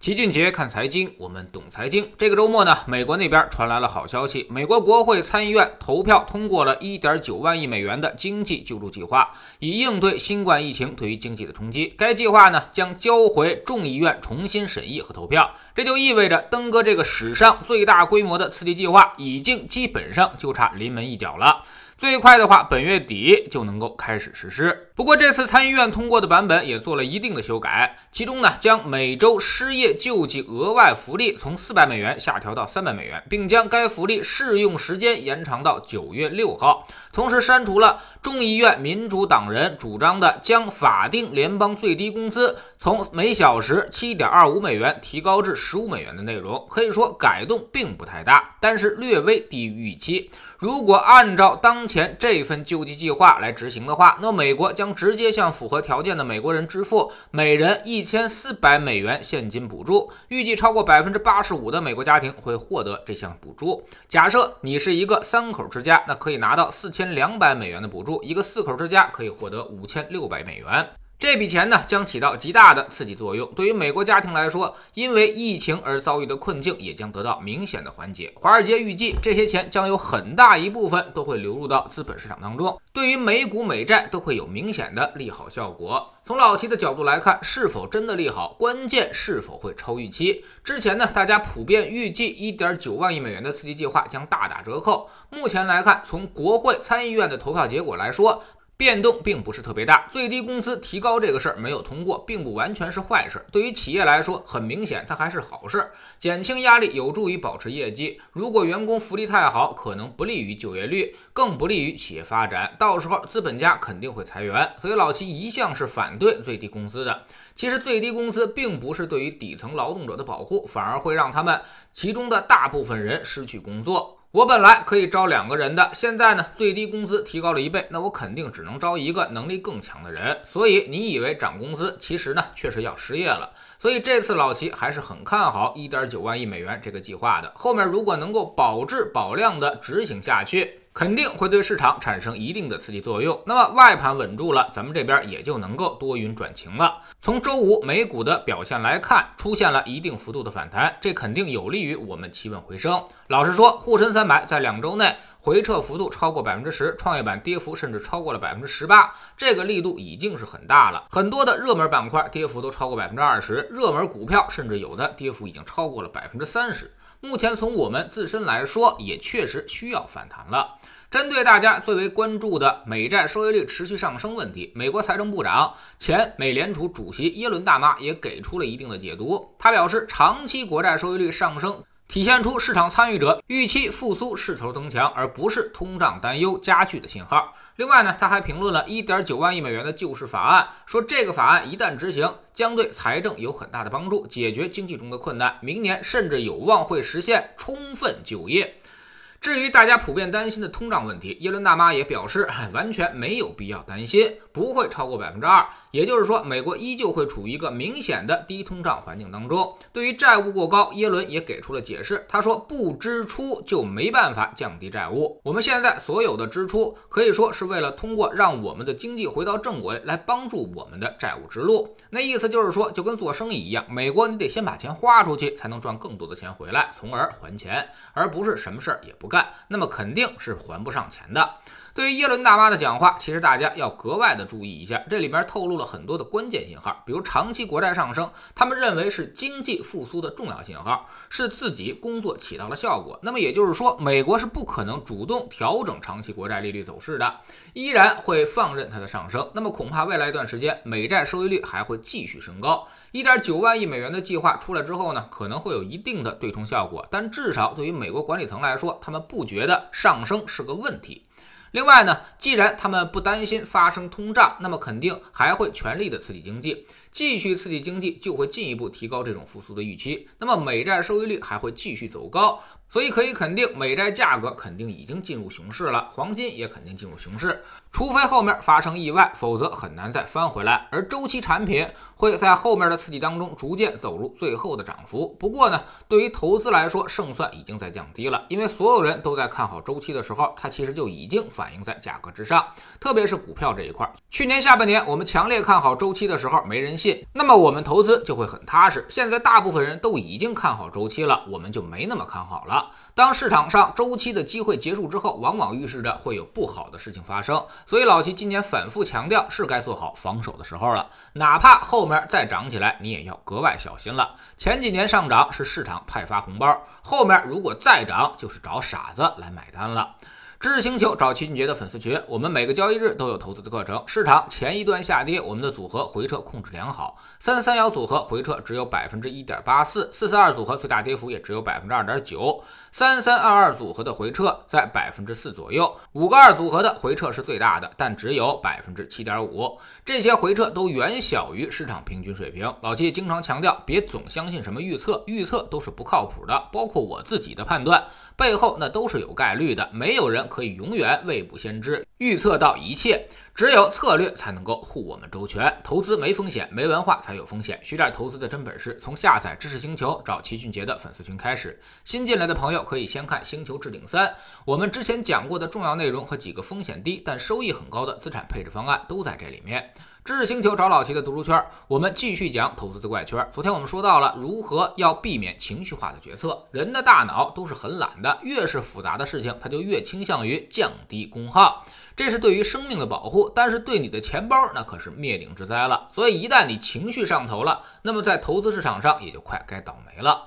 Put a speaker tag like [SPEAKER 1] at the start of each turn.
[SPEAKER 1] 齐俊杰看财经，我们懂财经。这个周末呢，美国那边传来了好消息，美国国会参议院投票通过了1.9万亿美元的经济救助计划，以应对新冠疫情对于经济的冲击。该计划呢，将交回众议院重新审议和投票。这就意味着，登哥这个史上最大规模的刺激计划，已经基本上就差临门一脚了。最快的话，本月底就能够开始实施。不过，这次参议院通过的版本也做了一定的修改，其中呢，将每周失业救济额外福利从四百美元下调到三百美元，并将该福利适用时间延长到九月六号。同时，删除了众议院民主党人主张的将法定联邦最低工资从每小时七点二五美元提高至十五美元的内容。可以说，改动并不太大，但是略微低于预期。如果按照当前这份救济计划来执行的话，那美国将直接向符合条件的美国人支付每人一千四百美元现金补助，预计超过百分之八十五的美国家庭会获得这项补助。假设你是一个三口之家，那可以拿到四千两百美元的补助；一个四口之家可以获得五千六百美元。这笔钱呢，将起到极大的刺激作用。对于美国家庭来说，因为疫情而遭遇的困境也将得到明显的缓解。华尔街预计，这些钱将有很大一部分都会流入到资本市场当中，对于美股、美债都会有明显的利好效果。从老齐的角度来看，是否真的利好，关键是否会超预期。之前呢，大家普遍预计1.9万亿美元的刺激计划将大打折扣。目前来看，从国会参议院的投票结果来说，变动并不是特别大，最低工资提高这个事儿没有通过，并不完全是坏事。对于企业来说，很明显它还是好事，减轻压力有助于保持业绩。如果员工福利太好，可能不利于就业率，更不利于企业发展。到时候资本家肯定会裁员。所以老齐一向是反对最低工资的。其实最低工资并不是对于底层劳动者的保护，反而会让他们其中的大部分人失去工作。我本来可以招两个人的，现在呢，最低工资提高了一倍，那我肯定只能招一个能力更强的人。所以你以为涨工资，其实呢，确实要失业了。所以这次老齐还是很看好一点九万亿美元这个计划的。后面如果能够保质保量的执行下去。肯定会对市场产生一定的刺激作用。那么外盘稳住了，咱们这边也就能够多云转晴了。从周五美股的表现来看，出现了一定幅度的反弹，这肯定有利于我们企稳回升。老实说，沪深三百在两周内回撤幅度超过百分之十，创业板跌幅甚至超过了百分之十八，这个力度已经是很大了。很多的热门板块跌幅都超过百分之二十，热门股票甚至有的跌幅已经超过了百分之三十。目前从我们自身来说，也确实需要反弹了。针对大家最为关注的美债收益率持续上升问题，美国财政部长、前美联储主席耶伦大妈也给出了一定的解读。他表示，长期国债收益率上升。体现出市场参与者预期复苏势头增强，而不是通胀担忧加剧的信号。另外呢，他还评论了一点九万亿美元的救市法案，说这个法案一旦执行，将对财政有很大的帮助，解决经济中的困难，明年甚至有望会实现充分就业。至于大家普遍担心的通胀问题，耶伦大妈也表示，完全没有必要担心，不会超过百分之二。也就是说，美国依旧会处于一个明显的低通胀环境当中。对于债务过高，耶伦也给出了解释，他说，不支出就没办法降低债务。我们现在所有的支出，可以说是为了通过让我们的经济回到正轨，来帮助我们的债务之路。那意思就是说，就跟做生意一样，美国你得先把钱花出去，才能赚更多的钱回来，从而还钱，而不是什么事儿也不。干，那么肯定是还不上钱的。对于耶伦大妈的讲话，其实大家要格外的注意一下，这里边透露了很多的关键信号，比如长期国债上升，他们认为是经济复苏的重要信号，是自己工作起到了效果。那么也就是说，美国是不可能主动调整长期国债利率走势的，依然会放任它的上升。那么恐怕未来一段时间，美债收益率还会继续升高。一点九万亿美元的计划出来之后呢，可能会有一定的对冲效果，但至少对于美国管理层来说，他们不觉得上升是个问题。另外呢，既然他们不担心发生通胀，那么肯定还会全力的刺激经济，继续刺激经济就会进一步提高这种复苏的预期。那么美债收益率还会继续走高，所以可以肯定，美债价格肯定已经进入熊市了，黄金也肯定进入熊市。除非后面发生意外，否则很难再翻回来。而周期产品会在后面的刺激当中逐渐走入最后的涨幅。不过呢，对于投资来说，胜算已经在降低了，因为所有人都在看好周期的时候，它其实就已经反映在价格之上。特别是股票这一块，去年下半年我们强烈看好周期的时候，没人信，那么我们投资就会很踏实。现在大部分人都已经看好周期了，我们就没那么看好了。当市场上周期的机会结束之后，往往预示着会有不好的事情发生。所以老齐今年反复强调，是该做好防守的时候了。哪怕后面再涨起来，你也要格外小心了。前几年上涨是市场派发红包，后面如果再涨，就是找傻子来买单了。知识星球找齐俊杰的粉丝群，我们每个交易日都有投资的课程。市场前一段下跌，我们的组合回撤控制良好。三三幺组合回撤只有百分之一点八四，四四二组合最大跌幅也只有百分之二点九，三三二二组合的回撤在百分之四左右，五个二组合的回撤是最大的，但只有百分之七点五。这些回撤都远小于市场平均水平。老七经常强调，别总相信什么预测，预测都是不靠谱的，包括我自己的判断。背后那都是有概率的，没有人可以永远未卜先知，预测到一切。只有策略才能够护我们周全。投资没风险，没文化才有风险。学点投资的真本事，从下载知识星球找齐俊杰的粉丝群开始。新进来的朋友可以先看《星球置顶三》，我们之前讲过的重要内容和几个风险低但收益很高的资产配置方案都在这里面。知识星球找老齐的读书圈，我们继续讲投资的怪圈。昨天我们说到了如何要避免情绪化的决策。人的大脑都是很懒的，越是复杂的事情，它就越倾向于降低功耗。这是对于生命的保护，但是对你的钱包那可是灭顶之灾了。所以一旦你情绪上头了，那么在投资市场上也就快该倒霉了。